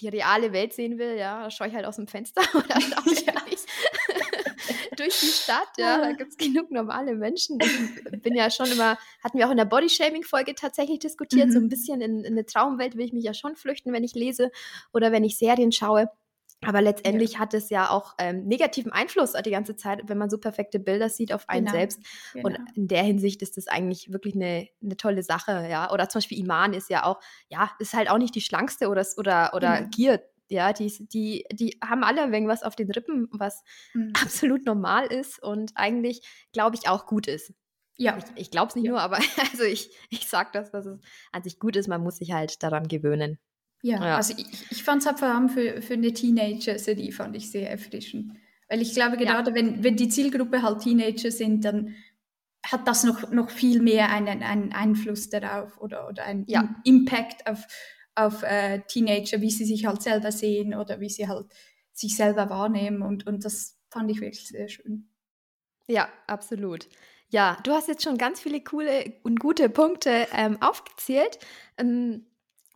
die reale Welt sehen will, ja, da schaue ich halt aus dem Fenster oder schaue ich ja. durch die Stadt, ja, da gibt es genug normale Menschen. Ich bin ja schon immer, hatten wir auch in der Bodyshaming-Folge tatsächlich diskutiert, mhm. so ein bisschen in, in eine Traumwelt will ich mich ja schon flüchten, wenn ich lese oder wenn ich Serien schaue. Aber letztendlich ja. hat es ja auch ähm, negativen Einfluss die ganze Zeit, wenn man so perfekte Bilder sieht auf einen genau. selbst. Genau. Und in der Hinsicht ist das eigentlich wirklich eine, eine tolle Sache, ja. Oder zum Beispiel Iman ist ja auch, ja, ist halt auch nicht die schlankste oder, oder, oder genau. Gier, ja, die, die, die haben alle irgendwas auf den Rippen, was mhm. absolut normal ist und eigentlich, glaube ich, auch gut ist. Ja. Ich, ich glaube es nicht ja. nur, aber also ich, ich sage das, dass es an sich gut ist, man muss sich halt daran gewöhnen. Ja, ja. also ich, ich fand es halt vor allem für, für eine Teenager-Serie fand ich sehr erfrischend. Weil ich glaube, gerade ja. wenn, wenn die Zielgruppe halt Teenager sind, dann hat das noch, noch viel mehr einen, einen Einfluss darauf oder, oder einen ja. Impact auf, auf äh, Teenager, wie sie sich halt selber sehen oder wie sie halt sich selber wahrnehmen. Und, und das fand ich wirklich sehr schön. Ja, absolut. Ja, du hast jetzt schon ganz viele coole und gute Punkte ähm, aufgezählt. Ähm,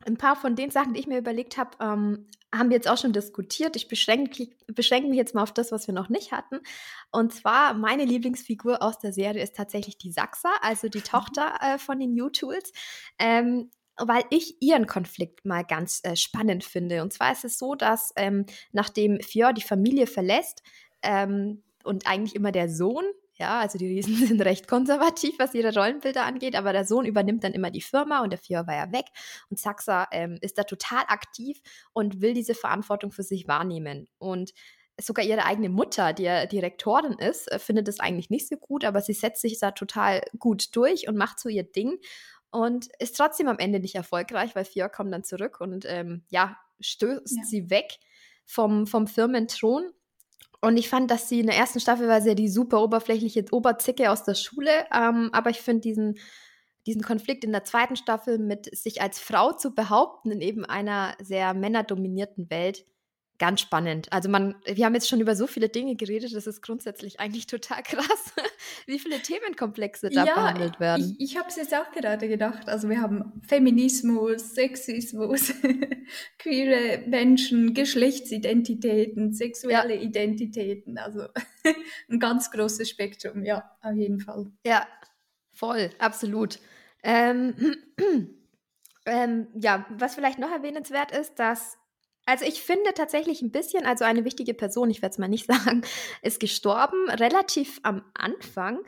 ein paar von den Sachen, die ich mir überlegt habe, ähm, haben wir jetzt auch schon diskutiert. Ich beschränke, beschränke mich jetzt mal auf das, was wir noch nicht hatten. Und zwar, meine Lieblingsfigur aus der Serie ist tatsächlich die Saxa, also die Tochter äh, von den U-Tools. Ähm, weil ich ihren Konflikt mal ganz äh, spannend finde. Und zwar ist es so, dass ähm, nachdem Fjord die Familie verlässt ähm, und eigentlich immer der Sohn ja, also die Riesen sind recht konservativ, was ihre Rollenbilder angeht, aber der Sohn übernimmt dann immer die Firma und der Fior war ja weg. Und Saxa ähm, ist da total aktiv und will diese Verantwortung für sich wahrnehmen. Und sogar ihre eigene Mutter, die ja Direktorin ist, äh, findet es eigentlich nicht so gut, aber sie setzt sich da total gut durch und macht so ihr Ding und ist trotzdem am Ende nicht erfolgreich, weil Fior kommt dann zurück und ähm, ja, stößt ja. sie weg vom, vom Firmenthron und ich fand, dass sie in der ersten Staffel war sie ja die super oberflächliche Oberzicke aus der Schule. Ähm, aber ich finde diesen, diesen Konflikt in der zweiten Staffel mit sich als Frau zu behaupten in eben einer sehr männerdominierten Welt ganz spannend. Also man, wir haben jetzt schon über so viele Dinge geredet, das ist grundsätzlich eigentlich total krass, wie viele Themenkomplexe da ja, behandelt werden. Ich, ich habe es jetzt auch gerade gedacht. Also wir haben Feminismus, Sexismus, queere Menschen, Geschlechtsidentitäten, sexuelle ja. Identitäten. Also ein ganz großes Spektrum, ja, auf jeden Fall. Ja, voll, absolut. Ähm, ähm, ja, was vielleicht noch erwähnenswert ist, dass also ich finde tatsächlich ein bisschen, also eine wichtige Person, ich werde es mal nicht sagen, ist gestorben, relativ am Anfang.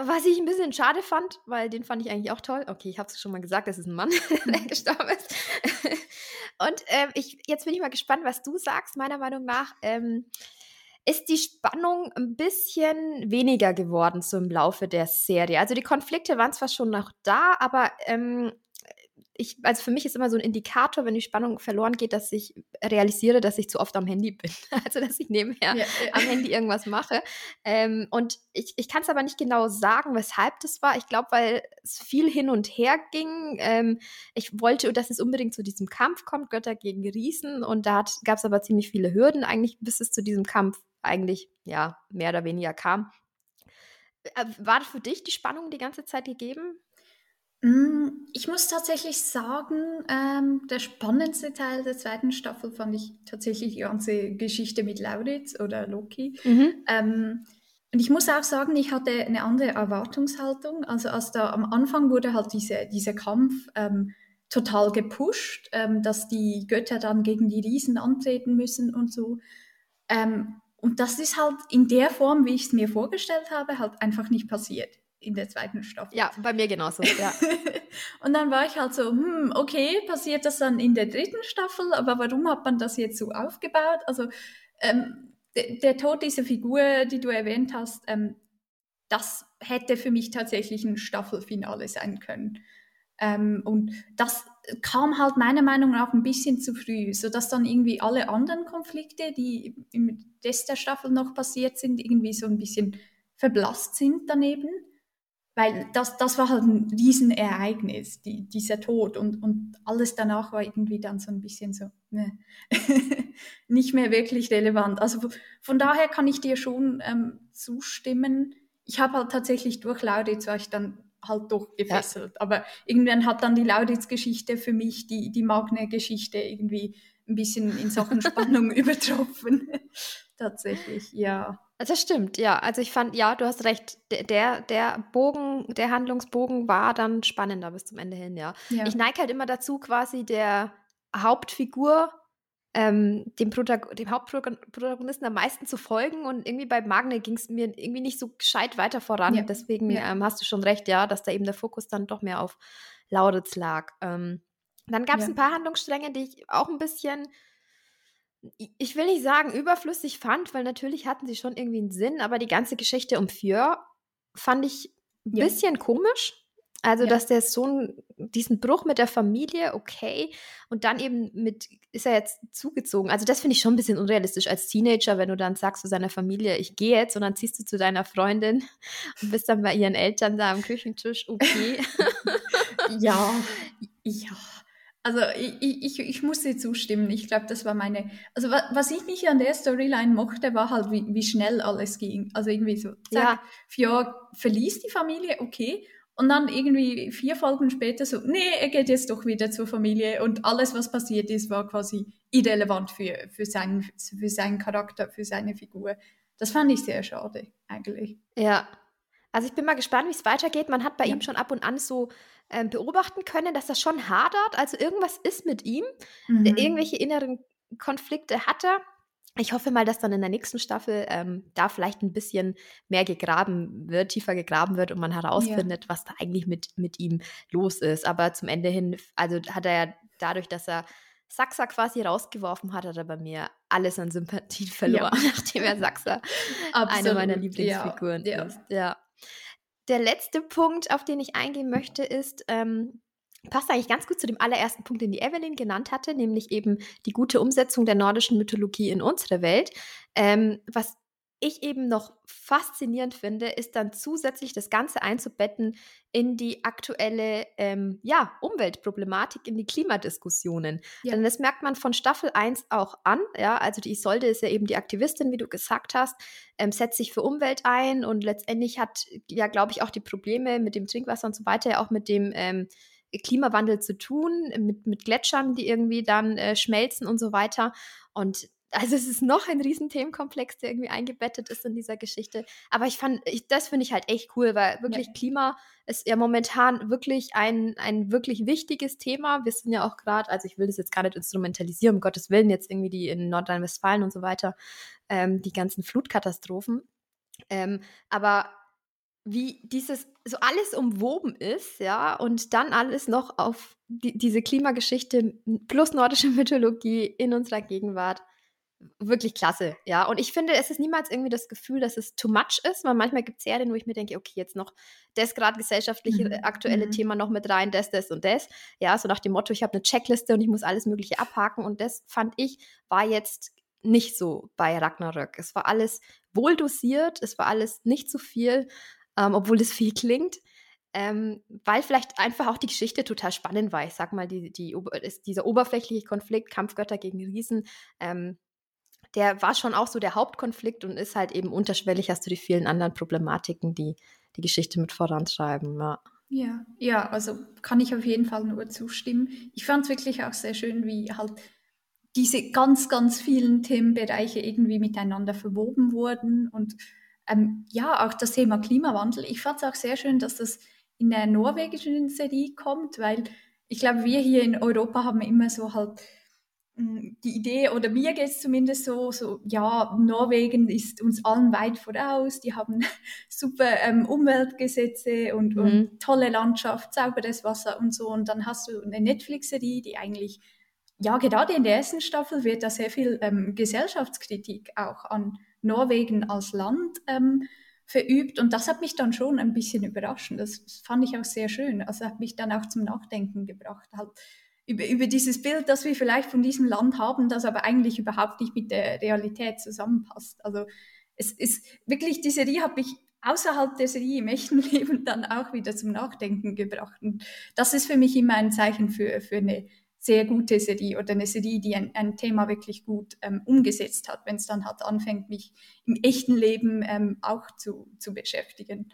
Was ich ein bisschen schade fand, weil den fand ich eigentlich auch toll. Okay, ich habe es schon mal gesagt, das ist ein Mann, der gestorben ist. Und ähm, ich, jetzt bin ich mal gespannt, was du sagst. Meiner Meinung nach ähm, ist die Spannung ein bisschen weniger geworden so im Laufe der Serie. Also die Konflikte waren zwar schon noch da, aber ähm, ich, also für mich ist immer so ein Indikator, wenn die Spannung verloren geht, dass ich realisiere, dass ich zu oft am Handy bin. Also dass ich nebenher ja, am Handy irgendwas mache. Ähm, und ich, ich kann es aber nicht genau sagen, weshalb das war. Ich glaube, weil es viel hin und her ging. Ähm, ich wollte, dass es unbedingt zu diesem Kampf kommt, Götter gegen Riesen. Und da gab es aber ziemlich viele Hürden eigentlich, bis es zu diesem Kampf eigentlich, ja, mehr oder weniger kam. Äh, war für dich die Spannung die ganze Zeit gegeben? Hm, ich muss tatsächlich sagen, ähm, der spannendste Teil der zweiten Staffel fand ich tatsächlich die ganze Geschichte mit Lauritz oder Loki. Mhm. Ähm, und ich muss auch sagen, ich hatte eine andere Erwartungshaltung. Also als da am Anfang wurde halt diese, dieser Kampf ähm, total gepusht, ähm, dass die Götter dann gegen die Riesen antreten müssen und so. Ähm, und das ist halt in der Form, wie ich es mir vorgestellt habe, halt einfach nicht passiert in der zweiten Staffel. Ja, bei mir genauso, ja. und dann war ich halt so, hm, okay, passiert das dann in der dritten Staffel, aber warum hat man das jetzt so aufgebaut? Also ähm, der Tod dieser Figur, die du erwähnt hast, ähm, das hätte für mich tatsächlich ein Staffelfinale sein können. Ähm, und das kam halt meiner Meinung nach ein bisschen zu früh, sodass dann irgendwie alle anderen Konflikte, die im Rest der Staffel noch passiert sind, irgendwie so ein bisschen verblasst sind daneben. Weil das, das war halt ein Riesenereignis, die, dieser Tod. Und, und alles danach war irgendwie dann so ein bisschen so ne, nicht mehr wirklich relevant. Also von daher kann ich dir schon ähm, zustimmen. Ich habe halt tatsächlich durch Lauditz war ich dann halt doch gefesselt. Ja. Aber irgendwann hat dann die Lauditz-Geschichte für mich die, die Magne-Geschichte irgendwie ein bisschen in Sachen Spannung übertroffen. Tatsächlich, ja. Das stimmt, ja. Also ich fand, ja, du hast recht. Der, der Bogen, der Handlungsbogen war dann spannender bis zum Ende hin, ja. ja. Ich neige halt immer dazu, quasi der Hauptfigur ähm, dem, Protag dem Hauptprotagonisten am meisten zu folgen. Und irgendwie bei Magne ging es mir irgendwie nicht so gescheit weiter voran. Ja. Deswegen ja. Ähm, hast du schon recht, ja, dass da eben der Fokus dann doch mehr auf Lauritz lag. Ähm, dann gab es ein paar Handlungsstränge, die ich auch ein bisschen, ich will nicht sagen überflüssig fand, weil natürlich hatten sie schon irgendwie einen Sinn, aber die ganze Geschichte um Fjör fand ich ein bisschen komisch. Also, ja. dass der Sohn diesen Bruch mit der Familie, okay, und dann eben mit, ist er jetzt zugezogen. Also, das finde ich schon ein bisschen unrealistisch als Teenager, wenn du dann sagst zu seiner Familie, ich gehe jetzt, und dann ziehst du zu deiner Freundin und bist dann bei ihren Eltern da am Küchentisch, okay. ja, ja. Also ich, ich, ich muss dir zustimmen. Ich glaube, das war meine. Also was, was ich nicht an der Storyline mochte, war halt, wie, wie schnell alles ging. Also irgendwie so, zack, ja. Fjord verließ die Familie, okay. Und dann irgendwie vier Folgen später so, nee, er geht jetzt doch wieder zur Familie und alles, was passiert ist, war quasi irrelevant für, für, seinen, für seinen Charakter, für seine Figur. Das fand ich sehr schade, eigentlich. Ja. Also ich bin mal gespannt, wie es weitergeht. Man hat bei ja. ihm schon ab und an so äh, beobachten können, dass das schon hadert. Also irgendwas ist mit ihm. Mhm. Irgendwelche inneren Konflikte hat er. Ich hoffe mal, dass dann in der nächsten Staffel ähm, da vielleicht ein bisschen mehr gegraben wird, tiefer gegraben wird und man herausfindet, ja. was da eigentlich mit, mit ihm los ist. Aber zum Ende hin, also hat er ja dadurch, dass er Saxa quasi rausgeworfen hat, hat er bei mir alles an Sympathie verloren, ja. nachdem er Saxa eine meiner Lieblingsfiguren ja. ist. Ja. Der letzte Punkt, auf den ich eingehen möchte, ist, ähm, passt eigentlich ganz gut zu dem allerersten Punkt, den die Evelyn genannt hatte, nämlich eben die gute Umsetzung der nordischen Mythologie in unsere Welt. Ähm, was ich eben noch faszinierend finde, ist dann zusätzlich das Ganze einzubetten in die aktuelle ähm, ja, Umweltproblematik, in die Klimadiskussionen. Ja. Denn das merkt man von Staffel 1 auch an. Ja? Also die Isolde ist ja eben die Aktivistin, wie du gesagt hast, ähm, setzt sich für Umwelt ein und letztendlich hat ja, glaube ich, auch die Probleme mit dem Trinkwasser und so weiter, ja auch mit dem ähm, Klimawandel zu tun, mit, mit Gletschern, die irgendwie dann äh, schmelzen und so weiter. Und also es ist noch ein riesen Themenkomplex, der irgendwie eingebettet ist in dieser Geschichte. Aber ich fand, ich, das finde ich halt echt cool, weil wirklich ja. Klima ist ja momentan wirklich ein, ein wirklich wichtiges Thema. Wir sind ja auch gerade, also ich will das jetzt gar nicht instrumentalisieren, um Gottes Willen, jetzt irgendwie die in Nordrhein-Westfalen und so weiter, ähm, die ganzen Flutkatastrophen. Ähm, aber wie dieses so alles umwoben ist, ja, und dann alles noch auf die, diese Klimageschichte plus nordische Mythologie in unserer Gegenwart. Wirklich klasse, ja. Und ich finde, es ist niemals irgendwie das Gefühl, dass es too much ist, weil manchmal gibt es Serien, wo ich mir denke, okay, jetzt noch das gerade gesellschaftliche mhm. aktuelle mhm. Thema noch mit rein, das, das und das. Ja, so nach dem Motto, ich habe eine Checkliste und ich muss alles Mögliche abhaken. Und das fand ich, war jetzt nicht so bei Ragnarök. Es war alles wohl dosiert, es war alles nicht zu viel ähm, obwohl es viel klingt. Ähm, weil vielleicht einfach auch die Geschichte total spannend war. Ich sag mal, die, die, dieser oberflächliche Konflikt, Kampfgötter gegen Riesen, ähm, der war schon auch so der Hauptkonflikt und ist halt eben unterschwellig, hast du die vielen anderen Problematiken, die die Geschichte mit vorantreiben. Ja. Ja, ja, also kann ich auf jeden Fall nur zustimmen. Ich fand es wirklich auch sehr schön, wie halt diese ganz, ganz vielen Themenbereiche irgendwie miteinander verwoben wurden und ähm, ja, auch das Thema Klimawandel. Ich fand es auch sehr schön, dass das in der norwegischen Serie kommt, weil ich glaube, wir hier in Europa haben immer so halt die Idee, oder mir geht es zumindest so, so, ja, Norwegen ist uns allen weit voraus, die haben super ähm, Umweltgesetze und, mhm. und, tolle Landschaft, sauberes Wasser und so. Und dann hast du eine Netflix-Serie, die eigentlich, ja, gerade in der ersten Staffel wird da sehr viel ähm, Gesellschaftskritik auch an Norwegen als Land ähm, verübt und das hat mich dann schon ein bisschen überrascht. Das fand ich auch sehr schön. Also hat mich dann auch zum Nachdenken gebracht. Halt über, über dieses Bild, das wir vielleicht von diesem Land haben, das aber eigentlich überhaupt nicht mit der Realität zusammenpasst. Also es ist wirklich, die Serie hat mich außerhalb der Serie im echten Leben dann auch wieder zum Nachdenken gebracht. Und das ist für mich immer ein Zeichen für, für eine sehr gute Serie oder eine Serie, die ein, ein Thema wirklich gut ähm, umgesetzt hat, wenn es dann halt anfängt, mich im echten Leben ähm, auch zu, zu beschäftigen.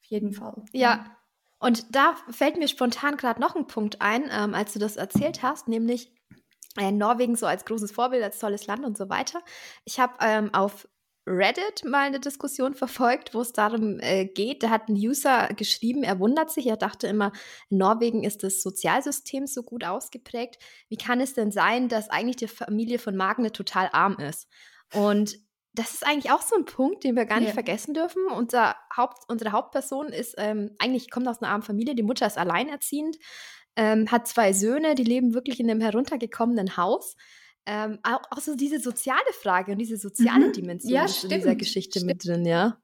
Auf jeden Fall. Ja, und da fällt mir spontan gerade noch ein Punkt ein, ähm, als du das erzählt hast, nämlich äh, Norwegen so als großes Vorbild, als tolles Land und so weiter. Ich habe ähm, auf Reddit mal eine Diskussion verfolgt, wo es darum äh, geht. Da hat ein User geschrieben, er wundert sich, er dachte immer, in Norwegen ist das Sozialsystem so gut ausgeprägt. Wie kann es denn sein, dass eigentlich die Familie von Magne total arm ist? Und das ist eigentlich auch so ein Punkt, den wir gar nicht ja. vergessen dürfen. Unser Haupt, unsere Hauptperson ist ähm, eigentlich kommt aus einer armen Familie. Die Mutter ist alleinerziehend, ähm, hat zwei Söhne, die leben wirklich in einem heruntergekommenen Haus. Ähm, auch, auch, so diese soziale Frage und diese soziale mhm. Dimension ja, ist stimmt, in dieser Geschichte stimmt. mit drin, ja.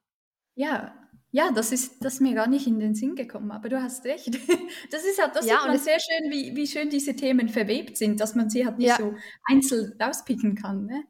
Ja, ja, das ist, das ist mir gar nicht in den Sinn gekommen, aber du hast recht. Das ist halt, das ja, sieht man sehr schön, wie, wie schön diese Themen verwebt sind, dass man sie halt nicht ja. so einzeln rauspicken kann. Ne?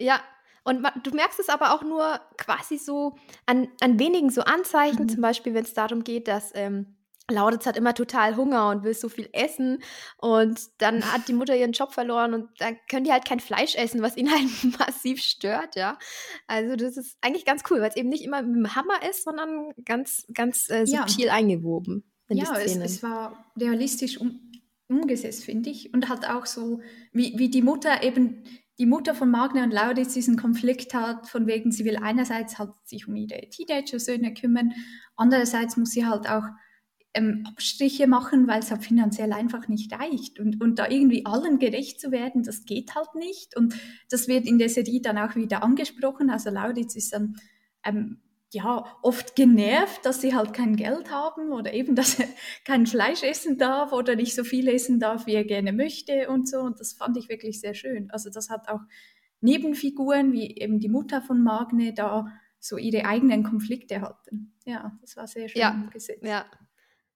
Ja, und man, du merkst es aber auch nur quasi so an, an wenigen so Anzeichen, mhm. zum Beispiel, wenn es darum geht, dass ähm, Lauditz hat immer total Hunger und will so viel essen und dann hat die Mutter ihren Job verloren und dann können die halt kein Fleisch essen, was ihn halt massiv stört, ja. Also das ist eigentlich ganz cool, weil es eben nicht immer mit dem Hammer ist, sondern ganz, ganz äh, subtil ja. eingewoben. ja, es, es, war realistisch um, umgesetzt, finde ich. Und hat auch so, wie, wie die Mutter eben die Mutter von Magne und Lauditz diesen Konflikt hat, von wegen, sie will einerseits halt sich um ihre Teenager-Söhne kümmern, andererseits muss sie halt auch ähm, Abstriche machen, weil es halt finanziell einfach nicht reicht. Und, und da irgendwie allen gerecht zu werden, das geht halt nicht. Und das wird in der Serie dann auch wieder angesprochen. Also Lauditz ist dann ähm, ja oft genervt, dass sie halt kein Geld haben oder eben, dass er kein Fleisch essen darf oder nicht so viel essen darf, wie er gerne möchte und so. Und das fand ich wirklich sehr schön. Also das hat auch Nebenfiguren, wie eben die Mutter von Magne, da so ihre eigenen Konflikte hatten. Ja, das war sehr schön ja, umgesetzt. Ja,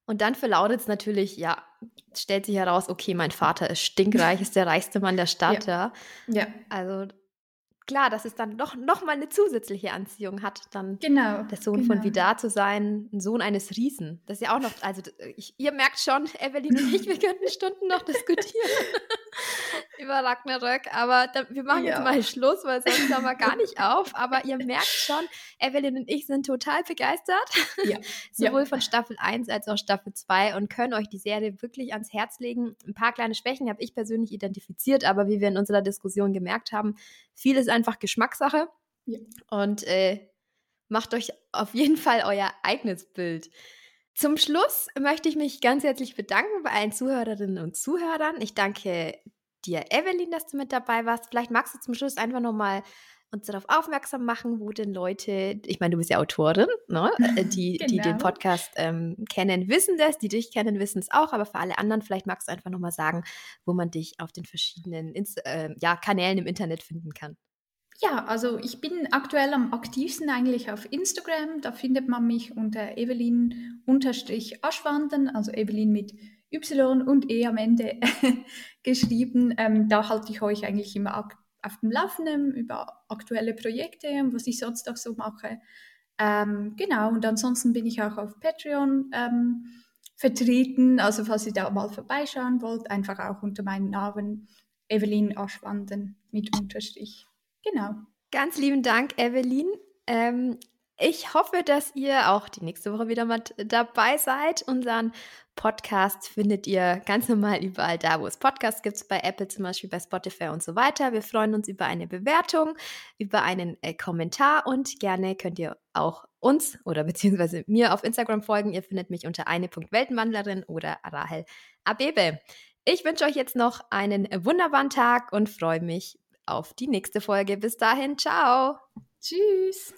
und dann für Lauditz natürlich, ja, stellt sich heraus, okay, mein Vater ist stinkreich, ist der reichste Mann der Stadt, ja. Ja. ja. Also klar, dass es dann doch noch mal eine zusätzliche Anziehung hat, dann genau, der Sohn genau. von Vidar zu sein, ein Sohn eines Riesen. Das ist ja auch noch, also ich, ihr merkt schon, Evelyn und ich, wir könnten Stunden noch diskutieren über Ragnarök, aber da, wir machen ja. jetzt mal Schluss, weil sonst haben wir gar nicht auf. Aber ihr merkt schon, Evelyn und ich sind total begeistert, ja. sowohl ja. von Staffel 1 als auch Staffel 2 und können euch die Serie wirklich ans Herz legen. Ein paar kleine Schwächen habe ich persönlich identifiziert, aber wie wir in unserer Diskussion gemerkt haben, viel ist einfach Geschmackssache. Ja. Und äh, macht euch auf jeden Fall euer eigenes Bild. Zum Schluss möchte ich mich ganz herzlich bedanken bei allen Zuhörerinnen und Zuhörern. Ich danke dir, Evelyn, dass du mit dabei warst. Vielleicht magst du zum Schluss einfach nochmal uns darauf aufmerksam machen, wo denn Leute, ich meine, du bist ja Autorin, ne? Äh, die, genau. die den genau. Podcast ähm, kennen, wissen das, die dich kennen, wissen es auch, aber für alle anderen, vielleicht magst du einfach nochmal sagen, wo man dich auf den verschiedenen Inst äh, ja, Kanälen im Internet finden kann. Ja, also ich bin aktuell am aktivsten eigentlich auf Instagram. Da findet man mich unter Evelyn-Aschwanden, also Evelyn mit Y und E am Ende geschrieben. Ähm, da halte ich euch eigentlich immer auf dem Laufenden über aktuelle Projekte und was ich sonst auch so mache. Ähm, genau, und ansonsten bin ich auch auf Patreon ähm, vertreten. Also falls ihr da mal vorbeischauen wollt, einfach auch unter meinem Namen Evelyn Aschwanden mit Unterstrich. Genau. Ganz lieben Dank, Evelyn. Ähm, ich hoffe, dass ihr auch die nächste Woche wieder mal dabei seid. Unseren Podcast findet ihr ganz normal überall da, wo es Podcasts gibt, bei Apple zum Beispiel, bei Spotify und so weiter. Wir freuen uns über eine Bewertung, über einen äh, Kommentar und gerne könnt ihr auch uns oder beziehungsweise mir auf Instagram folgen. Ihr findet mich unter eine.weltenwandlerin oder Rahel Abebe. Ich wünsche euch jetzt noch einen wunderbaren Tag und freue mich auf die nächste Folge. Bis dahin, ciao. Tschüss.